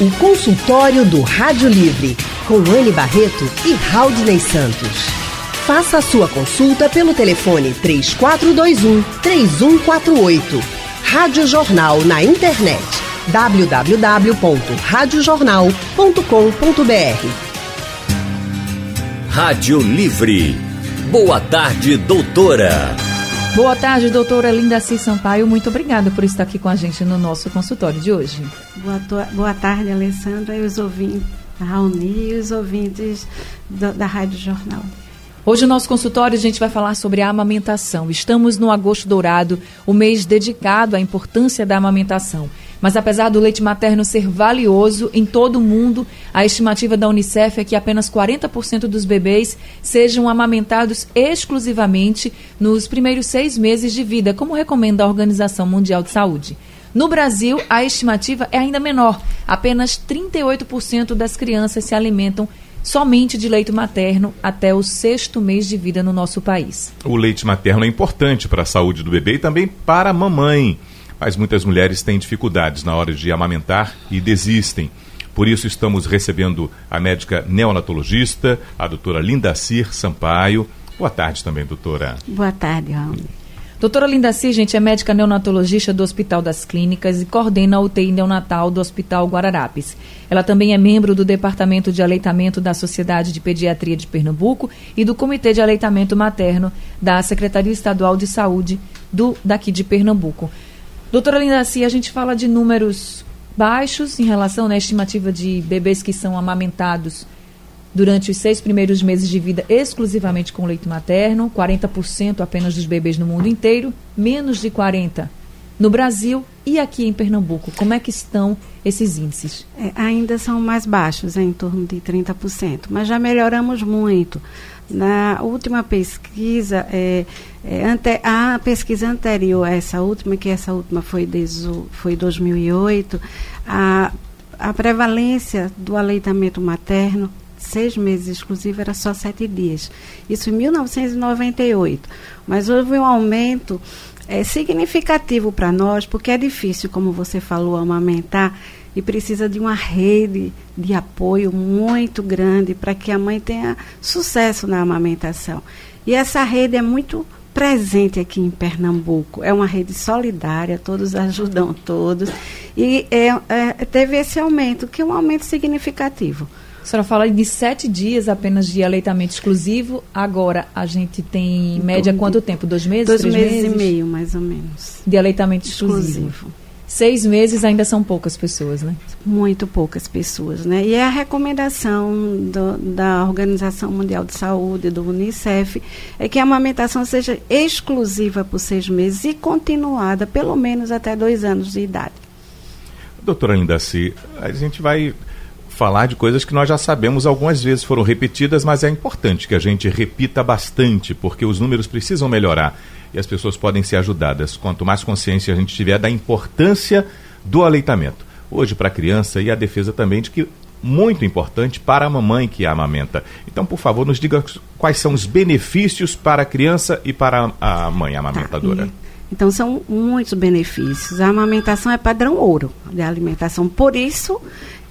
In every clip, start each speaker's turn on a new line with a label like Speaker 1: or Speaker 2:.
Speaker 1: O consultório do Rádio Livre, com Anne Barreto e Raudney Santos. Faça a sua consulta pelo telefone 3421 3148. Rádio Jornal na internet www.radiojornal.com.br.
Speaker 2: Rádio Livre. Boa tarde, doutora.
Speaker 3: Boa tarde, doutora Linda C. Sampaio. Muito obrigada por estar aqui com a gente no nosso consultório de hoje.
Speaker 4: Boa, boa tarde, Alessandra, e os ouvintes, Raoni e os ouvintes do, da Rádio Jornal.
Speaker 3: Hoje, no nosso consultório, a gente vai falar sobre a amamentação. Estamos no agosto dourado, o mês dedicado à importância da amamentação. Mas apesar do leite materno ser valioso em todo o mundo, a estimativa da Unicef é que apenas 40% dos bebês sejam amamentados exclusivamente nos primeiros seis meses de vida, como recomenda a Organização Mundial de Saúde. No Brasil, a estimativa é ainda menor. Apenas 38% das crianças se alimentam somente de leite materno até o sexto mês de vida no nosso país.
Speaker 5: O leite materno é importante para a saúde do bebê e também para a mamãe, mas muitas mulheres têm dificuldades na hora de amamentar e desistem. Por isso estamos recebendo a médica neonatologista, a doutora Lindacir Sampaio. Boa tarde também, doutora.
Speaker 4: Boa tarde, Raul.
Speaker 3: Doutora Lindaci, gente, é médica neonatologista do Hospital das Clínicas e coordena a UTI neonatal do Hospital Guararapes. Ela também é membro do Departamento de Aleitamento da Sociedade de Pediatria de Pernambuco e do Comitê de Aleitamento Materno da Secretaria Estadual de Saúde do daqui de Pernambuco. Doutora Lindaci, a gente fala de números baixos em relação à né, estimativa de bebês que são amamentados durante os seis primeiros meses de vida exclusivamente com leite materno, 40% apenas dos bebês no mundo inteiro, menos de 40% no Brasil e aqui em Pernambuco. Como é que estão esses índices?
Speaker 4: É, ainda são mais baixos, em torno de 30%, mas já melhoramos muito. Na última pesquisa, é, é, ante, a pesquisa anterior a essa última, que essa última foi, deso, foi 2008, a, a prevalência do aleitamento materno seis meses exclusivo era só sete dias. Isso em 1998. Mas houve um aumento é, significativo para nós, porque é difícil, como você falou, amamentar e precisa de uma rede de apoio muito grande para que a mãe tenha sucesso na amamentação. E essa rede é muito presente aqui em Pernambuco. É uma rede solidária, todos ajudam todos. E é, é, teve esse aumento, que é um aumento significativo.
Speaker 3: A senhora fala de sete dias apenas de aleitamento exclusivo. Agora a gente tem em média então, quanto tempo? Dois meses?
Speaker 4: Dois
Speaker 3: meses,
Speaker 4: meses, e meio, mais ou menos.
Speaker 3: De aleitamento exclusivo. exclusivo. Seis meses ainda são poucas pessoas, né?
Speaker 4: Muito poucas pessoas, né? E é a recomendação do, da Organização Mundial de Saúde, do Unicef, é que a amamentação seja exclusiva por seis meses e continuada pelo menos até dois anos de idade.
Speaker 5: Doutora Lindaci, a gente vai falar de coisas que nós já sabemos algumas vezes foram repetidas, mas é importante que a gente repita bastante, porque os números precisam melhorar e as pessoas podem ser ajudadas. Quanto mais consciência a gente tiver da importância do aleitamento. Hoje para a criança e a defesa também de que muito importante para a mamãe que a amamenta. Então, por favor, nos diga quais são os benefícios para a criança e para a mãe amamentadora. Tá,
Speaker 4: então, são muitos benefícios. A amamentação é padrão ouro da alimentação. Por isso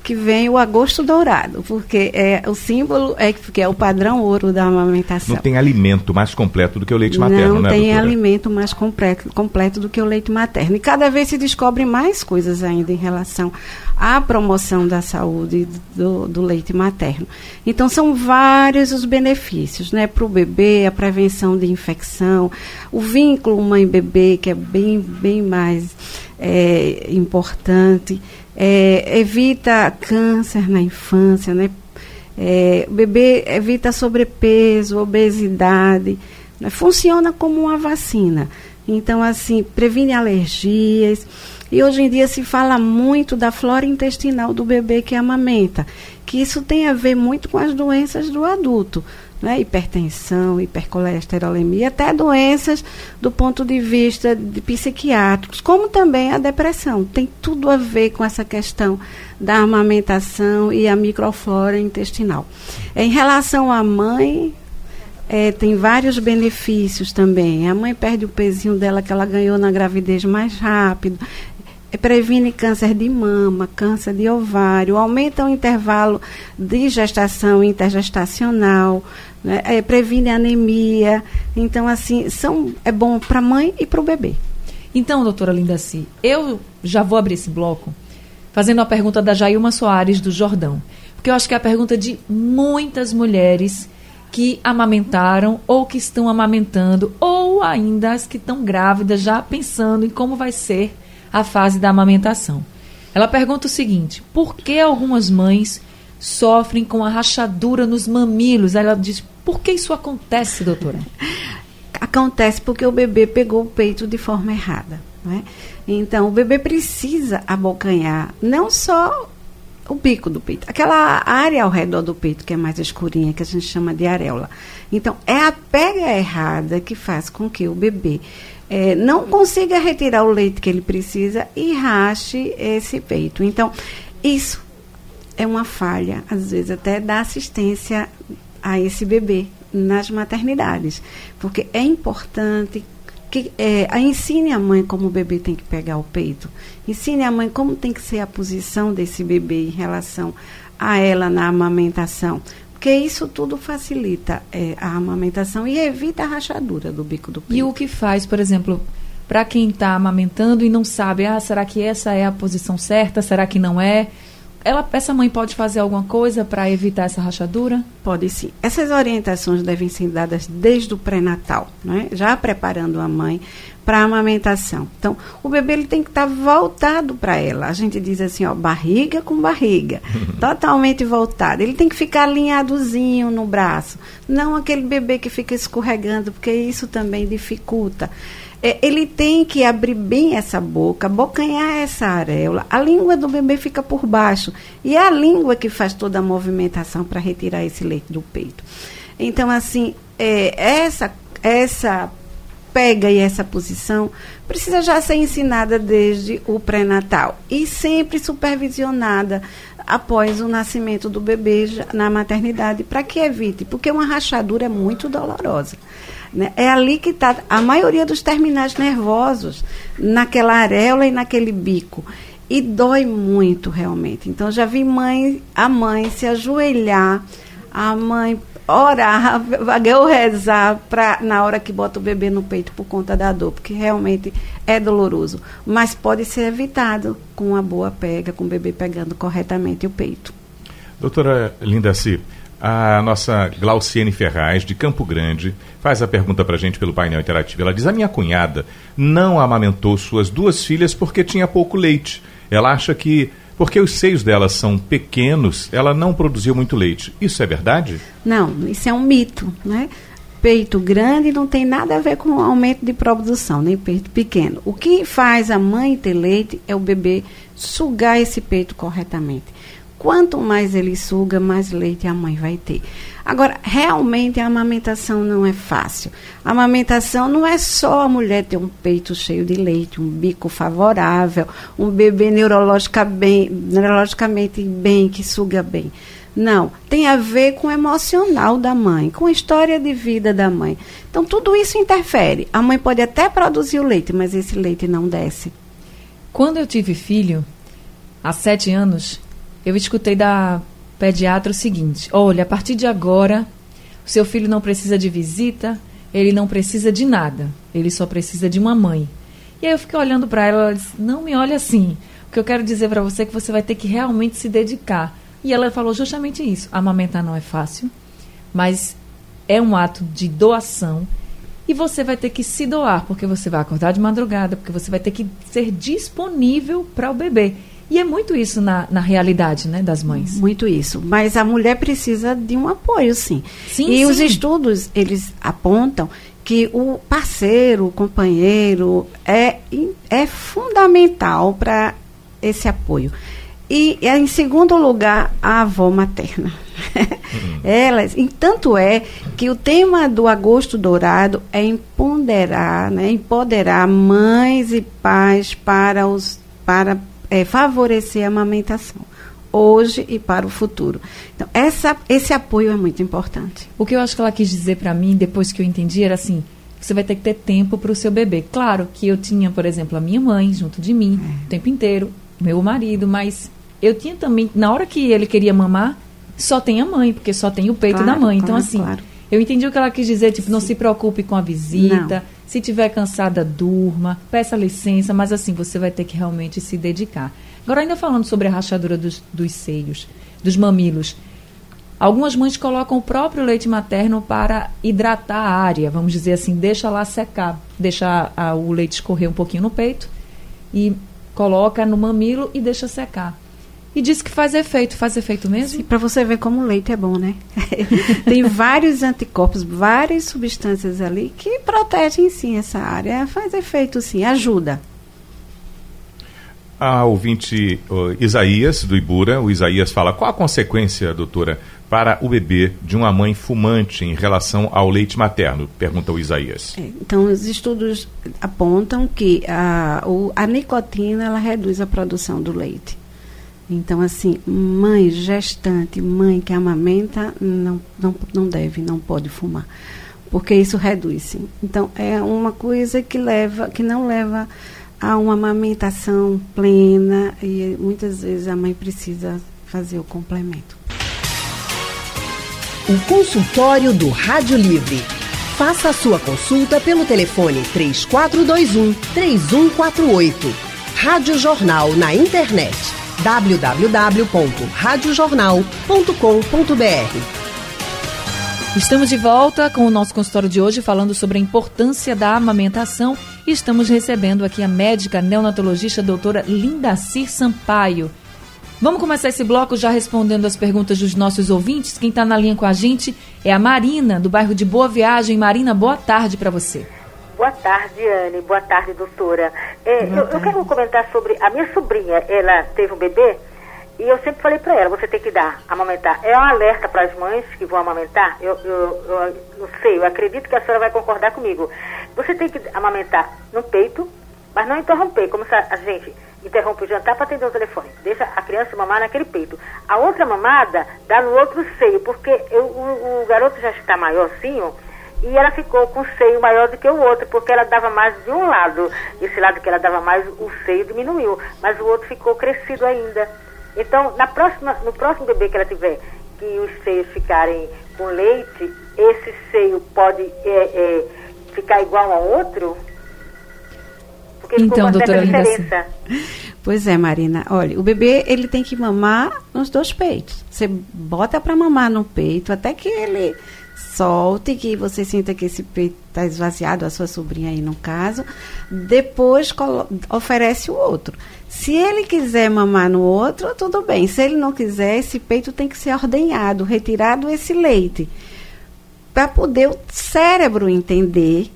Speaker 4: que vem o agosto dourado, porque é o símbolo é que é o padrão ouro da amamentação.
Speaker 5: Não tem alimento mais completo do que o leite materno,
Speaker 4: Não
Speaker 5: né,
Speaker 4: tem
Speaker 5: doutora?
Speaker 4: alimento mais completo, completo do que o leite materno. E cada vez se descobre mais coisas ainda em relação à promoção da saúde do, do leite materno. Então são vários os benefícios, né, para o bebê, a prevenção de infecção, o vínculo mãe-bebê que é bem bem mais é, importante é, evita câncer na infância, né? É, o bebê evita sobrepeso, obesidade, né? funciona como uma vacina. Então, assim, previne alergias. E hoje em dia se fala muito da flora intestinal do bebê que amamenta, que isso tem a ver muito com as doenças do adulto né, hipertensão, hipercolesterolemia, até doenças do ponto de vista de psiquiátricos, como também a depressão. Tem tudo a ver com essa questão da amamentação e a microflora intestinal. Em relação à mãe, é, tem vários benefícios também. A mãe perde o pezinho dela que ela ganhou na gravidez mais rápido. Previne câncer de mama, câncer de ovário, aumenta o intervalo de gestação intergestacional, né? é, previne anemia. Então, assim, são, é bom para a mãe e para o bebê.
Speaker 3: Então, doutora Lindaci, eu já vou abrir esse bloco fazendo a pergunta da Jailma Soares, do Jordão. Porque eu acho que é a pergunta de muitas mulheres que amamentaram ou que estão amamentando ou ainda as que estão grávidas já pensando em como vai ser a fase da amamentação. Ela pergunta o seguinte: por que algumas mães sofrem com a rachadura nos mamilos? Ela diz: por que isso acontece, doutora?
Speaker 4: Acontece porque o bebê pegou o peito de forma errada. Né? Então, o bebê precisa abocanhar não só o bico do peito, aquela área ao redor do peito que é mais escurinha, que a gente chama de areola. Então, é a pega errada que faz com que o bebê é, não consiga retirar o leite que ele precisa e rache esse peito. Então, isso é uma falha, às vezes até da assistência a esse bebê nas maternidades, porque é importante que é, ensine a mãe como o bebê tem que pegar o peito, ensine a mãe como tem que ser a posição desse bebê em relação a ela na amamentação, porque isso tudo facilita é, a amamentação e evita a rachadura do bico do peito.
Speaker 3: E o que faz, por exemplo, para quem está amamentando e não sabe, ah, será que essa é a posição certa? Será que não é? Ela, essa mãe pode fazer alguma coisa para evitar essa rachadura?
Speaker 4: Pode sim. Essas orientações devem ser dadas desde o pré-natal, né? já preparando a mãe para a amamentação. Então, o bebê ele tem que estar tá voltado para ela. A gente diz assim, ó, barriga com barriga, totalmente voltado. Ele tem que ficar alinhadozinho no braço, não aquele bebê que fica escorregando, porque isso também dificulta é, ele tem que abrir bem essa boca, bocanhar essa areola. A língua do bebê fica por baixo. E é a língua que faz toda a movimentação para retirar esse leite do peito. Então, assim, é, essa, essa pega e essa posição precisa já ser ensinada desde o pré-natal e sempre supervisionada após o nascimento do bebê na maternidade, para que evite, porque uma rachadura é muito dolorosa. Né? É ali que está a maioria dos terminais nervosos, naquela areola e naquele bico. E dói muito, realmente. Então, já vi mãe, a mãe se ajoelhar, a mãe orar, ou rezar pra, na hora que bota o bebê no peito por conta da dor, porque realmente é doloroso. Mas pode ser evitado com uma boa pega, com o bebê pegando corretamente o peito.
Speaker 5: Doutora Linda C., a nossa Glauciene Ferraz, de Campo Grande, faz a pergunta para a gente pelo painel interativo. Ela diz: A minha cunhada não amamentou suas duas filhas porque tinha pouco leite. Ela acha que, porque os seios dela são pequenos, ela não produziu muito leite. Isso é verdade?
Speaker 4: Não, isso é um mito, né? Peito grande não tem nada a ver com aumento de produção, nem peito pequeno. O que faz a mãe ter leite é o bebê sugar esse peito corretamente. Quanto mais ele suga, mais leite a mãe vai ter. Agora, realmente a amamentação não é fácil. A amamentação não é só a mulher ter um peito cheio de leite, um bico favorável, um bebê neurologica bem, neurologicamente bem, que suga bem. Não, tem a ver com o emocional da mãe, com a história de vida da mãe. Então, tudo isso interfere. A mãe pode até produzir o leite, mas esse leite não desce.
Speaker 3: Quando eu tive filho, há sete anos, eu escutei da pediatra o seguinte: olha, a partir de agora, o seu filho não precisa de visita, ele não precisa de nada, ele só precisa de uma mãe. E aí eu fiquei olhando para ela, ela disse: não me olhe assim. O que eu quero dizer para você é que você vai ter que realmente se dedicar. E ela falou justamente isso: amamentar não é fácil, mas é um ato de doação. E você vai ter que se doar, porque você vai acordar de madrugada, porque você vai ter que ser disponível para o bebê. E é muito isso na, na realidade né, das mães.
Speaker 4: Muito isso. Mas a mulher precisa de um apoio, sim. sim e sim. os estudos, eles apontam que o parceiro, o companheiro, é, é fundamental para esse apoio. E, em segundo lugar, a avó materna. Uhum. Elas, e tanto é que o tema do Agosto Dourado é empoderar, né, empoderar mães e pais para os para é, favorecer a amamentação hoje e para o futuro. Então, essa, esse apoio é muito importante.
Speaker 3: O que eu acho que ela quis dizer para mim, depois que eu entendi, era assim: você vai ter que ter tempo para o seu bebê. Claro que eu tinha, por exemplo, a minha mãe junto de mim é. o tempo inteiro, meu marido, mas eu tinha também, na hora que ele queria mamar, só tem a mãe, porque só tem o peito claro, da mãe. Então, claro, assim, claro. eu entendi o que ela quis dizer, tipo, não se preocupe com a visita, não. Se tiver cansada, durma, peça licença, mas assim, você vai ter que realmente se dedicar. Agora, ainda falando sobre a rachadura dos, dos seios, dos mamilos, Algumas mães colocam o próprio leite materno para hidratar a área, vamos dizer assim, deixa lá secar, deixa a, o leite escorrer um pouquinho no peito e coloca no mamilo e deixa secar. E diz que faz efeito, faz efeito mesmo?
Speaker 4: Para você ver como o leite é bom, né? Tem vários anticorpos, várias substâncias ali que protegem sim essa área. Faz efeito sim, ajuda.
Speaker 5: A ouvinte uh, Isaías, do Ibura, o Isaías fala: qual a consequência, doutora, para o bebê de uma mãe fumante em relação ao leite materno? Pergunta o Isaías.
Speaker 4: É, então, os estudos apontam que a, o, a nicotina ela reduz a produção do leite. Então, assim, mãe gestante, mãe que amamenta, não, não, não deve, não pode fumar. Porque isso reduz, sim. Então, é uma coisa que leva, que não leva a uma amamentação plena e muitas vezes a mãe precisa fazer o complemento.
Speaker 1: O consultório do Rádio Livre. Faça a sua consulta pelo telefone 3421 3148. Rádio Jornal na internet www.radiojornal.com.br.
Speaker 3: Estamos de volta com o nosso consultório de hoje falando sobre a importância da amamentação e estamos recebendo aqui a médica neonatologista doutora Lindacir Sampaio. Vamos começar esse bloco já respondendo as perguntas dos nossos ouvintes. Quem está na linha com a gente é a Marina, do bairro de Boa Viagem. Marina, boa tarde para você.
Speaker 6: Boa tarde, Anne. Boa tarde, doutora. É, boa eu, tarde. eu, quero comentar sobre a minha sobrinha. Ela teve um bebê e eu sempre falei para ela: você tem que dar, amamentar. É um alerta para as mães que vão amamentar. Eu, eu, eu não sei, eu acredito que a senhora vai concordar comigo. Você tem que amamentar no peito, mas não interromper, como a gente interrompe o jantar para atender o telefone. Deixa a criança mamar naquele peito. A outra mamada dá no outro seio, porque eu, o, o, garoto já está maiorzinho e ela ficou com o seio maior do que o outro, porque ela dava mais de um lado. Esse lado que ela dava mais, o seio diminuiu, mas o outro ficou crescido ainda. Então, na próxima, no próximo bebê que ela tiver, que os seios ficarem com leite, esse seio pode é, é, ficar igual ao outro?
Speaker 3: Porque então, doutora diferença.
Speaker 4: Pois é, Marina. Olha, o bebê ele tem que mamar nos dois peitos. Você bota para mamar no peito até que ele solte, que você sinta que esse peito está esvaziado, a sua sobrinha aí no caso. Depois oferece o outro. Se ele quiser mamar no outro, tudo bem. Se ele não quiser, esse peito tem que ser ordenhado, retirado esse leite. Para poder o cérebro entender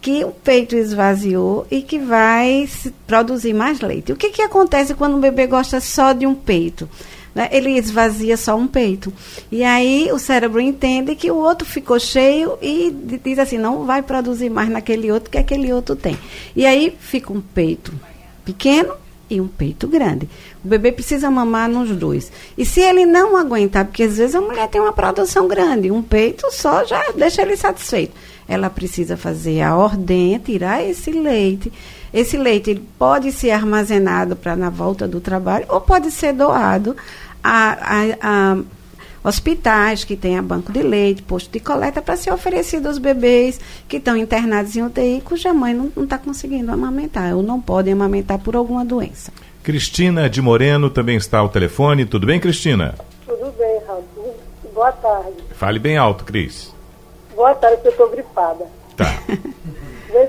Speaker 4: que o peito esvaziou e que vai produzir mais leite. O que, que acontece quando o bebê gosta só de um peito? Né? Ele esvazia só um peito. E aí o cérebro entende que o outro ficou cheio e diz assim, não vai produzir mais naquele outro que aquele outro tem. E aí fica um peito pequeno e um peito grande. O bebê precisa mamar nos dois. E se ele não aguentar, porque às vezes a mulher tem uma produção grande, um peito só já deixa ele satisfeito ela precisa fazer a ordenha, tirar esse leite. Esse leite ele pode ser armazenado para na volta do trabalho ou pode ser doado a, a, a hospitais que tenham banco de leite, posto de coleta, para ser oferecido aos bebês que estão internados em UTI, cuja mãe não está conseguindo amamentar ou não podem amamentar por alguma doença.
Speaker 5: Cristina de Moreno também está ao telefone. Tudo bem, Cristina?
Speaker 7: Tudo bem, Raul. Boa tarde.
Speaker 5: Fale bem alto, Cris.
Speaker 7: Boa tarde, eu estou gripada.
Speaker 5: Tá.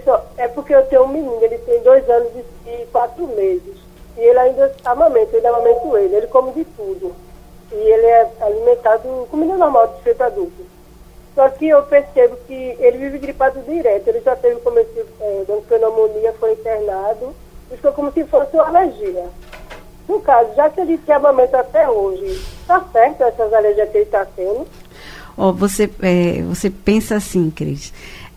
Speaker 7: só, é porque eu tenho um menino, ele tem dois anos e quatro meses. E ele ainda amamenta, ele amamento ele, ele come de tudo. E ele é alimentado comida normal de feito adulto. Só que eu percebo que ele vive gripado direto. Ele já teve começo é, de pneumonia, foi internado. Ficou como se fosse uma alergia. No caso, já que ele se amamenta até hoje, está certo essas alergias que ele está tendo?
Speaker 4: Oh, você, é, você pensa assim, Cris.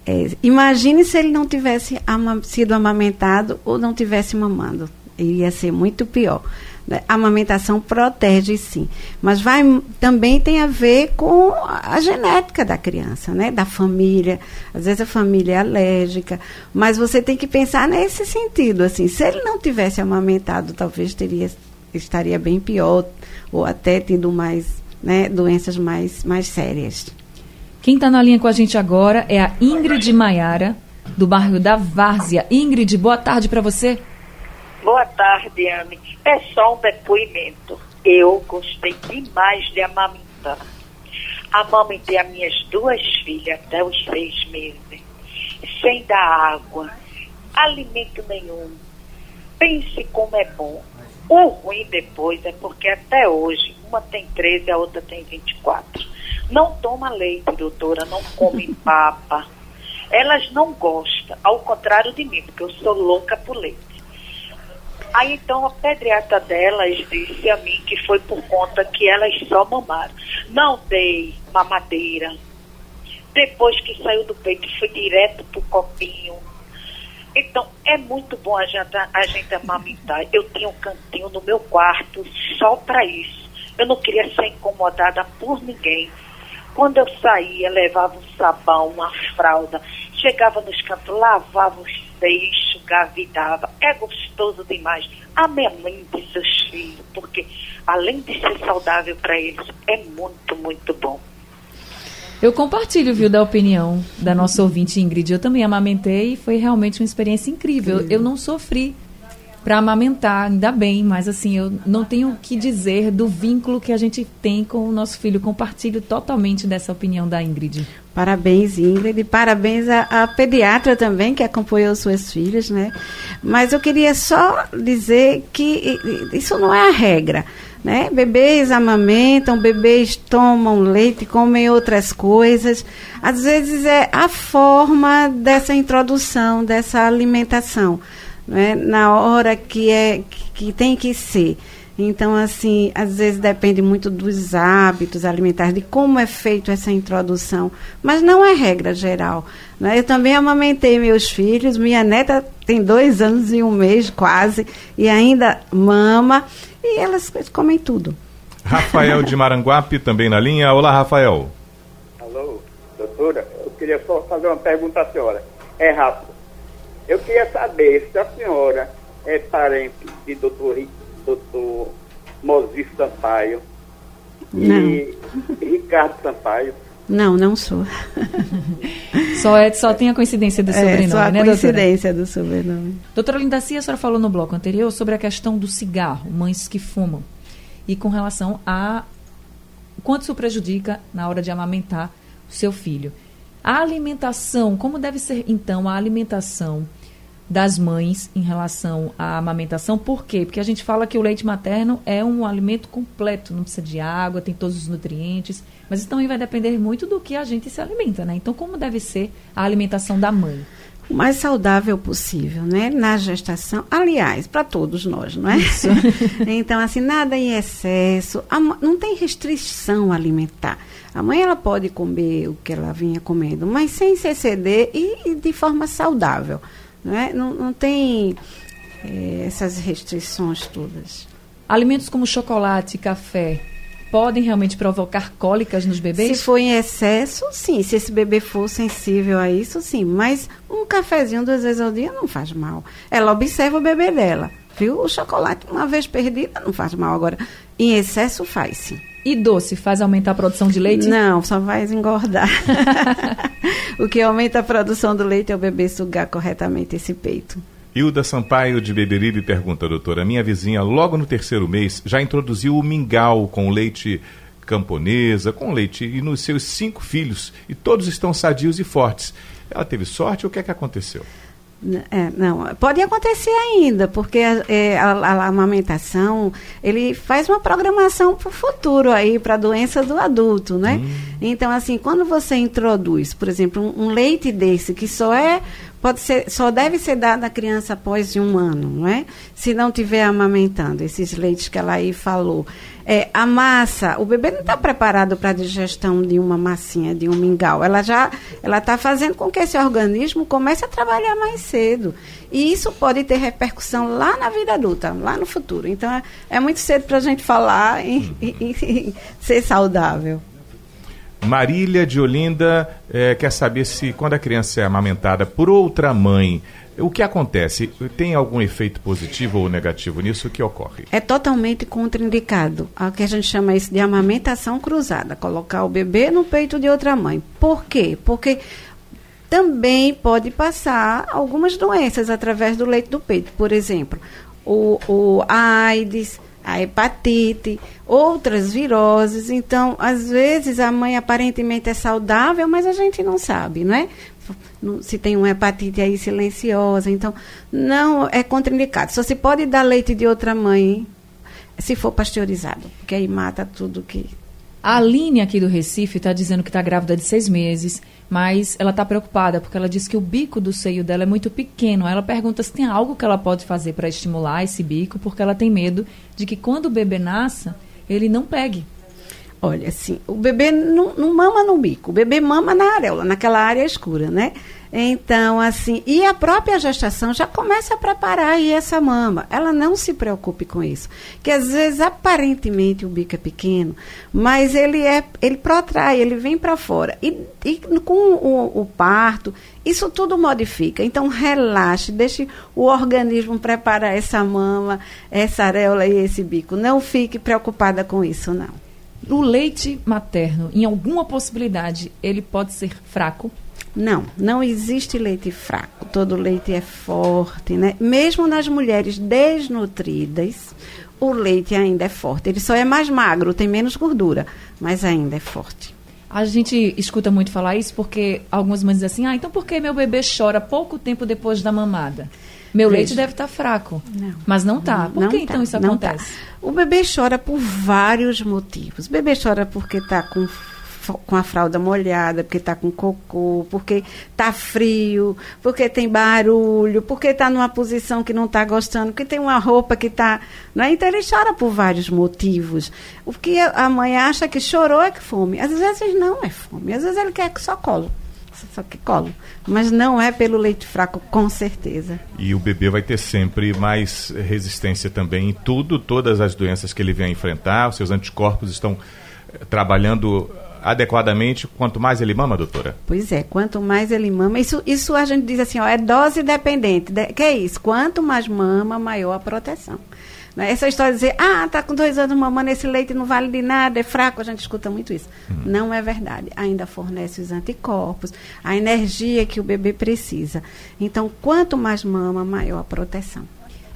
Speaker 4: É, imagine se ele não tivesse ama sido amamentado ou não tivesse mamando. Iria ser muito pior. Né? A amamentação protege sim, mas vai também tem a ver com a genética da criança, né? Da família. Às vezes a família é alérgica, mas você tem que pensar nesse sentido, assim, se ele não tivesse amamentado, talvez teria estaria bem pior ou até tendo mais, né, doenças mais mais sérias.
Speaker 3: Quem está na linha com a gente agora é a Ingrid Maiara, do bairro da Várzea. Ingrid, boa tarde para você.
Speaker 8: Boa tarde, Anne. É só um depoimento. Eu gostei demais de amamentar. Amamentei as minhas duas filhas até os seis meses, sem dar água, alimento nenhum. Pense como é bom. O ruim depois é porque até hoje, uma tem 13 a outra tem 24. Não toma leite, doutora, não come papa. Elas não gostam, ao contrário de mim, porque eu sou louca por leite. Aí então a pediatra delas disse a mim que foi por conta que elas só mamaram. Não dei mamadeira. Depois que saiu do peito, foi direto pro copinho. Então, é muito bom a gente, a gente amamentar. Eu tinha um cantinho no meu quarto só para isso. Eu não queria ser incomodada por ninguém. Quando eu saía, levava um sabão, uma fralda, chegava nos cantos, lavava os seios, enxugava e dava. É gostoso demais. Amamente seus filhos, porque além de ser saudável para eles, é muito, muito bom.
Speaker 3: Eu compartilho, viu, da opinião da nossa ouvinte Ingrid. Eu também amamentei e foi realmente uma experiência incrível. Eu não sofri para amamentar, ainda bem, mas assim, eu não tenho o que dizer do vínculo que a gente tem com o nosso filho. Compartilho totalmente dessa opinião da Ingrid.
Speaker 4: Parabéns, Ingrid. Parabéns à, à pediatra também, que acompanhou suas filhas, né? Mas eu queria só dizer que isso não é a regra. Né? Bebês amamentam, bebês tomam leite, comem outras coisas. Às vezes é a forma dessa introdução, dessa alimentação né, na hora que, é, que tem que ser. Então, assim, às vezes depende muito dos hábitos alimentares, de como é feito essa introdução, mas não é regra geral. Né? Eu também amamentei meus filhos, minha neta tem dois anos e um mês quase, e ainda mama, e elas comem tudo.
Speaker 5: Rafael de Maranguape também na linha. Olá, Rafael.
Speaker 9: Alô, doutora, eu queria só fazer uma pergunta à senhora. É rápido. Eu queria saber se a senhora é parente de doutor, doutor Mozir Sampaio
Speaker 4: não.
Speaker 9: e Ricardo Sampaio.
Speaker 4: Não, não sou.
Speaker 3: só, é, só tem a coincidência do sobrenome,
Speaker 4: é, só a
Speaker 3: né,
Speaker 4: coincidência
Speaker 3: doutora?
Speaker 4: do sobrenome.
Speaker 3: Doutora Linda Cia, a senhora falou no bloco anterior sobre a questão do cigarro, mães que fumam. E com relação a quanto isso prejudica na hora de amamentar o seu filho. A alimentação, como deve ser então a alimentação das mães em relação à amamentação. Por quê? Porque a gente fala que o leite materno é um alimento completo, não precisa de água, tem todos os nutrientes, mas isso também vai depender muito do que a gente se alimenta, né? Então, como deve ser a alimentação da mãe?
Speaker 4: o mais saudável possível, né? Na gestação, aliás, para todos nós, não é? Isso. então, assim, nada em excesso, não tem restrição alimentar. A mãe ela pode comer o que ela vinha comendo, mas sem se exceder e, e de forma saudável. Né? Não, não tem é, essas restrições todas.
Speaker 3: Alimentos como chocolate, café, podem realmente provocar cólicas nos bebês?
Speaker 4: Se for em excesso, sim. Se esse bebê for sensível a isso, sim. Mas um cafezinho duas vezes ao dia não faz mal. Ela observa o bebê dela. Viu? O chocolate, uma vez perdida, não faz mal. Agora, em excesso, faz sim.
Speaker 3: E doce faz aumentar a produção de leite?
Speaker 4: Não, só faz engordar. o que aumenta a produção do leite é o bebê sugar corretamente esse peito.
Speaker 5: Hilda Sampaio de Beberibe pergunta, doutora, minha vizinha logo no terceiro mês já introduziu o mingau com leite camponesa, com leite e nos seus cinco filhos e todos estão sadios e fortes. Ela teve sorte ou o que é que aconteceu?
Speaker 4: É, não, pode acontecer ainda, porque é, a, a, amamentação ele faz uma programação para o futuro aí, para a doença do adulto, né? Hum. Então, assim, quando você introduz, por exemplo, um, um, leite desse que só é pode ser, só deve ser dada à criança após um ano, não é? Se não tiver amamentando, esses leites que ela aí falou. É, a massa, o bebê não está preparado para a digestão de uma massinha, de um mingau. Ela já ela está fazendo com que esse organismo comece a trabalhar mais cedo. E isso pode ter repercussão lá na vida adulta, lá no futuro. Então, é, é muito cedo para a gente falar em, em ser saudável.
Speaker 5: Marília de Olinda eh, quer saber se quando a criança é amamentada por outra mãe, o que acontece? Tem algum efeito positivo ou negativo nisso? O que ocorre?
Speaker 4: É totalmente contraindicado. O que a gente chama isso de amamentação cruzada. Colocar o bebê no peito de outra mãe. Por quê? Porque também pode passar algumas doenças através do leite do peito. Por exemplo, o, o AIDS, a hepatite, outras viroses. Então, às vezes a mãe aparentemente é saudável, mas a gente não sabe, não é? se tem uma hepatite aí silenciosa. Então, não é contraindicado. Só se pode dar leite de outra mãe se for pasteurizado, porque aí mata tudo que.
Speaker 3: A Aline aqui do Recife está dizendo que está grávida de seis meses, mas ela está preocupada porque ela diz que o bico do seio dela é muito pequeno. Ela pergunta se tem algo que ela pode fazer para estimular esse bico, porque ela tem medo de que quando o bebê nasça, ele não pegue.
Speaker 4: Olha, assim, o bebê não, não mama no bico, o bebê mama na areola, naquela área escura, né? Então, assim, e a própria gestação já começa a preparar aí essa mama. Ela não se preocupe com isso. Que às vezes, aparentemente, o bico é pequeno, mas ele é, ele protrai, ele vem para fora. E, e com o, o, parto, isso tudo modifica. Então, relaxe, deixe o organismo preparar essa mama, essa areola e esse bico. Não fique preocupada com isso, não.
Speaker 3: O leite materno, em alguma possibilidade, ele pode ser fraco?
Speaker 4: Não, não existe leite fraco. Todo leite é forte, né? Mesmo nas mulheres desnutridas, o leite ainda é forte. Ele só é mais magro, tem menos gordura, mas ainda é forte.
Speaker 3: A gente escuta muito falar isso porque algumas mães dizem assim: ah, então por que meu bebê chora pouco tempo depois da mamada? Meu Veja. leite deve estar tá fraco. Não. Mas não está. Por não que tá, então isso tá. acontece? Tá.
Speaker 4: O bebê chora por vários motivos. O bebê chora porque está com com a fralda molhada, porque está com cocô, porque está frio, porque tem barulho, porque está numa posição que não está gostando, porque tem uma roupa que está. Né? Então ele chora por vários motivos. O que a mãe acha que chorou é que fome. Às vezes não é fome, às vezes ele quer que só colo só que colo. Mas não é pelo leite fraco, com certeza.
Speaker 5: E o bebê vai ter sempre mais resistência também em tudo, todas as doenças que ele vem a enfrentar, os seus anticorpos estão eh, trabalhando adequadamente quanto mais ele mama, doutora?
Speaker 4: Pois é, quanto mais ele mama, isso, isso a gente diz assim, ó, é dose dependente. De, que é isso? Quanto mais mama, maior a proteção. Né? Essa história de dizer, ah, tá com dois anos mamando esse leite não vale de nada, é fraco, a gente escuta muito isso. Uhum. Não é verdade. Ainda fornece os anticorpos, a energia que o bebê precisa. Então, quanto mais mama, maior a proteção.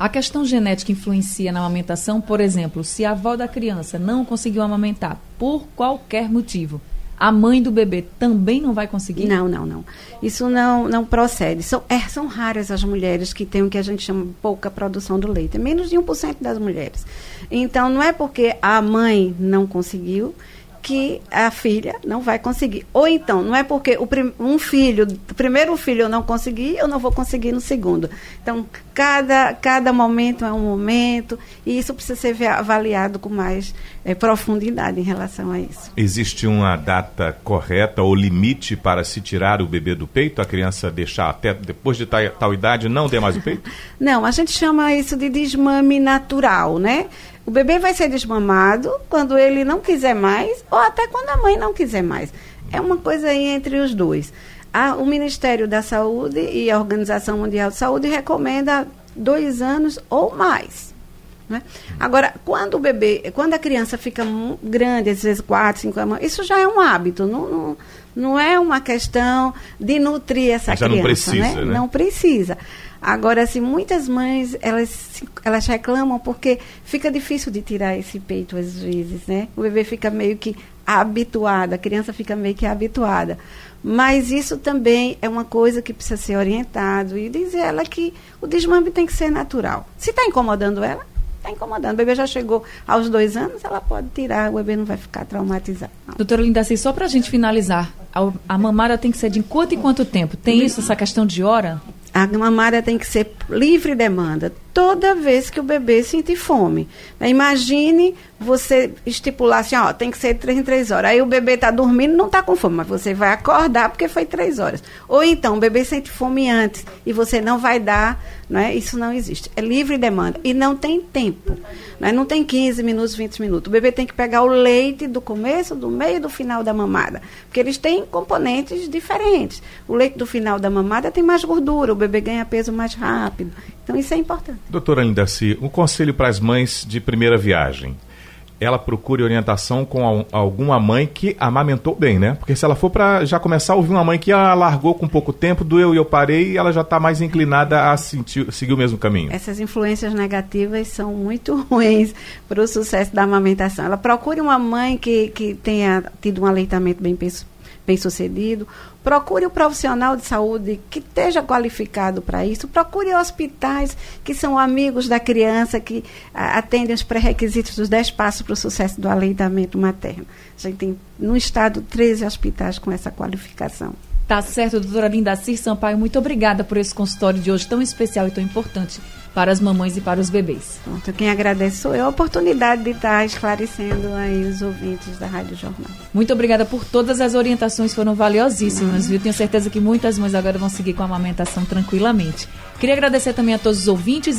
Speaker 3: A questão genética influencia na amamentação, por exemplo, se a avó da criança não conseguiu amamentar por qualquer motivo, a mãe do bebê também não vai conseguir?
Speaker 4: Não, não, não. Isso não, não procede. São, é, são raras as mulheres que têm o que a gente chama pouca produção do leite. É menos de 1% das mulheres. Então, não é porque a mãe não conseguiu que a filha não vai conseguir. Ou então, não é porque o um filho, o primeiro filho eu não consegui, eu não vou conseguir no segundo. Então, cada, cada momento é um momento e isso precisa ser avaliado com mais é, profundidade em relação a isso.
Speaker 5: Existe uma data correta ou limite para se tirar o bebê do peito, a criança deixar até depois de tal, tal idade não dê mais o peito?
Speaker 4: não, a gente chama isso de desmame natural, né? O bebê vai ser desmamado quando ele não quiser mais ou até quando a mãe não quiser mais. É uma coisa aí entre os dois. A, o Ministério da Saúde e a Organização Mundial de Saúde recomenda dois anos ou mais. Né? Agora, quando o bebê, quando a criança fica grande, às vezes quatro, cinco anos, isso já é um hábito, não, não, não é uma questão de nutrir essa criança. Não precisa, né? né? Não precisa. Agora, assim, muitas mães, elas, elas reclamam porque fica difícil de tirar esse peito às vezes, né? O bebê fica meio que habituado, a criança fica meio que habituada. Mas isso também é uma coisa que precisa ser orientado e dizer ela que o desmame tem que ser natural. Se está incomodando ela, está incomodando. O bebê já chegou aos dois anos, ela pode tirar, o bebê não vai ficar traumatizado. Não.
Speaker 3: Doutora Linda, assim, só para a gente finalizar, a, a, mamada tem que ser de quanto em quanto tempo? Tem isso, essa questão de hora?
Speaker 4: A mamada tem que ser livre demanda toda vez que o bebê sentir fome. Imagine você estipular assim, ó, tem que ser três em três horas. Aí o bebê está dormindo, não está com fome, mas você vai acordar porque foi três horas. Ou então o bebê sente fome antes e você não vai dar, não é? Isso não existe. É livre demanda e não tem tempo. Não, é? não tem 15 minutos, 20 minutos. O bebê tem que pegar o leite do começo, do meio e do final da mamada, porque eles têm componentes diferentes. O leite do final da mamada tem mais gordura, o bebê ganha peso mais rápido. Então isso é importante.
Speaker 5: Doutora Lindaci, um conselho para as mães de primeira viagem ela procure orientação com alguma mãe que amamentou bem, né? Porque se ela for para já começar a ouvir uma mãe que ela largou com pouco tempo, doeu e eu parei, ela já está mais inclinada a sentir, seguir o mesmo caminho.
Speaker 4: Essas influências negativas são muito ruins para o sucesso da amamentação. Ela procure uma mãe que, que tenha tido um aleitamento bem bem sucedido, procure um profissional de saúde que esteja qualificado para isso, procure hospitais que são amigos da criança, que a, atendem os pré-requisitos dos 10 passos para o sucesso do aleitamento materno. A gente tem no estado 13 hospitais com essa qualificação.
Speaker 3: Tá certo, doutora Linda Cir Sampaio, muito obrigada por esse consultório de hoje tão especial e tão importante para as mamães e para os bebês.
Speaker 4: Pronto, quem agradece sou eu a oportunidade de estar esclarecendo aí os ouvintes da Rádio Jornal.
Speaker 3: Muito obrigada por todas as orientações, foram valiosíssimas, viu? Tenho certeza que muitas mães agora vão seguir com a amamentação tranquilamente. Queria agradecer também a todos os ouvintes.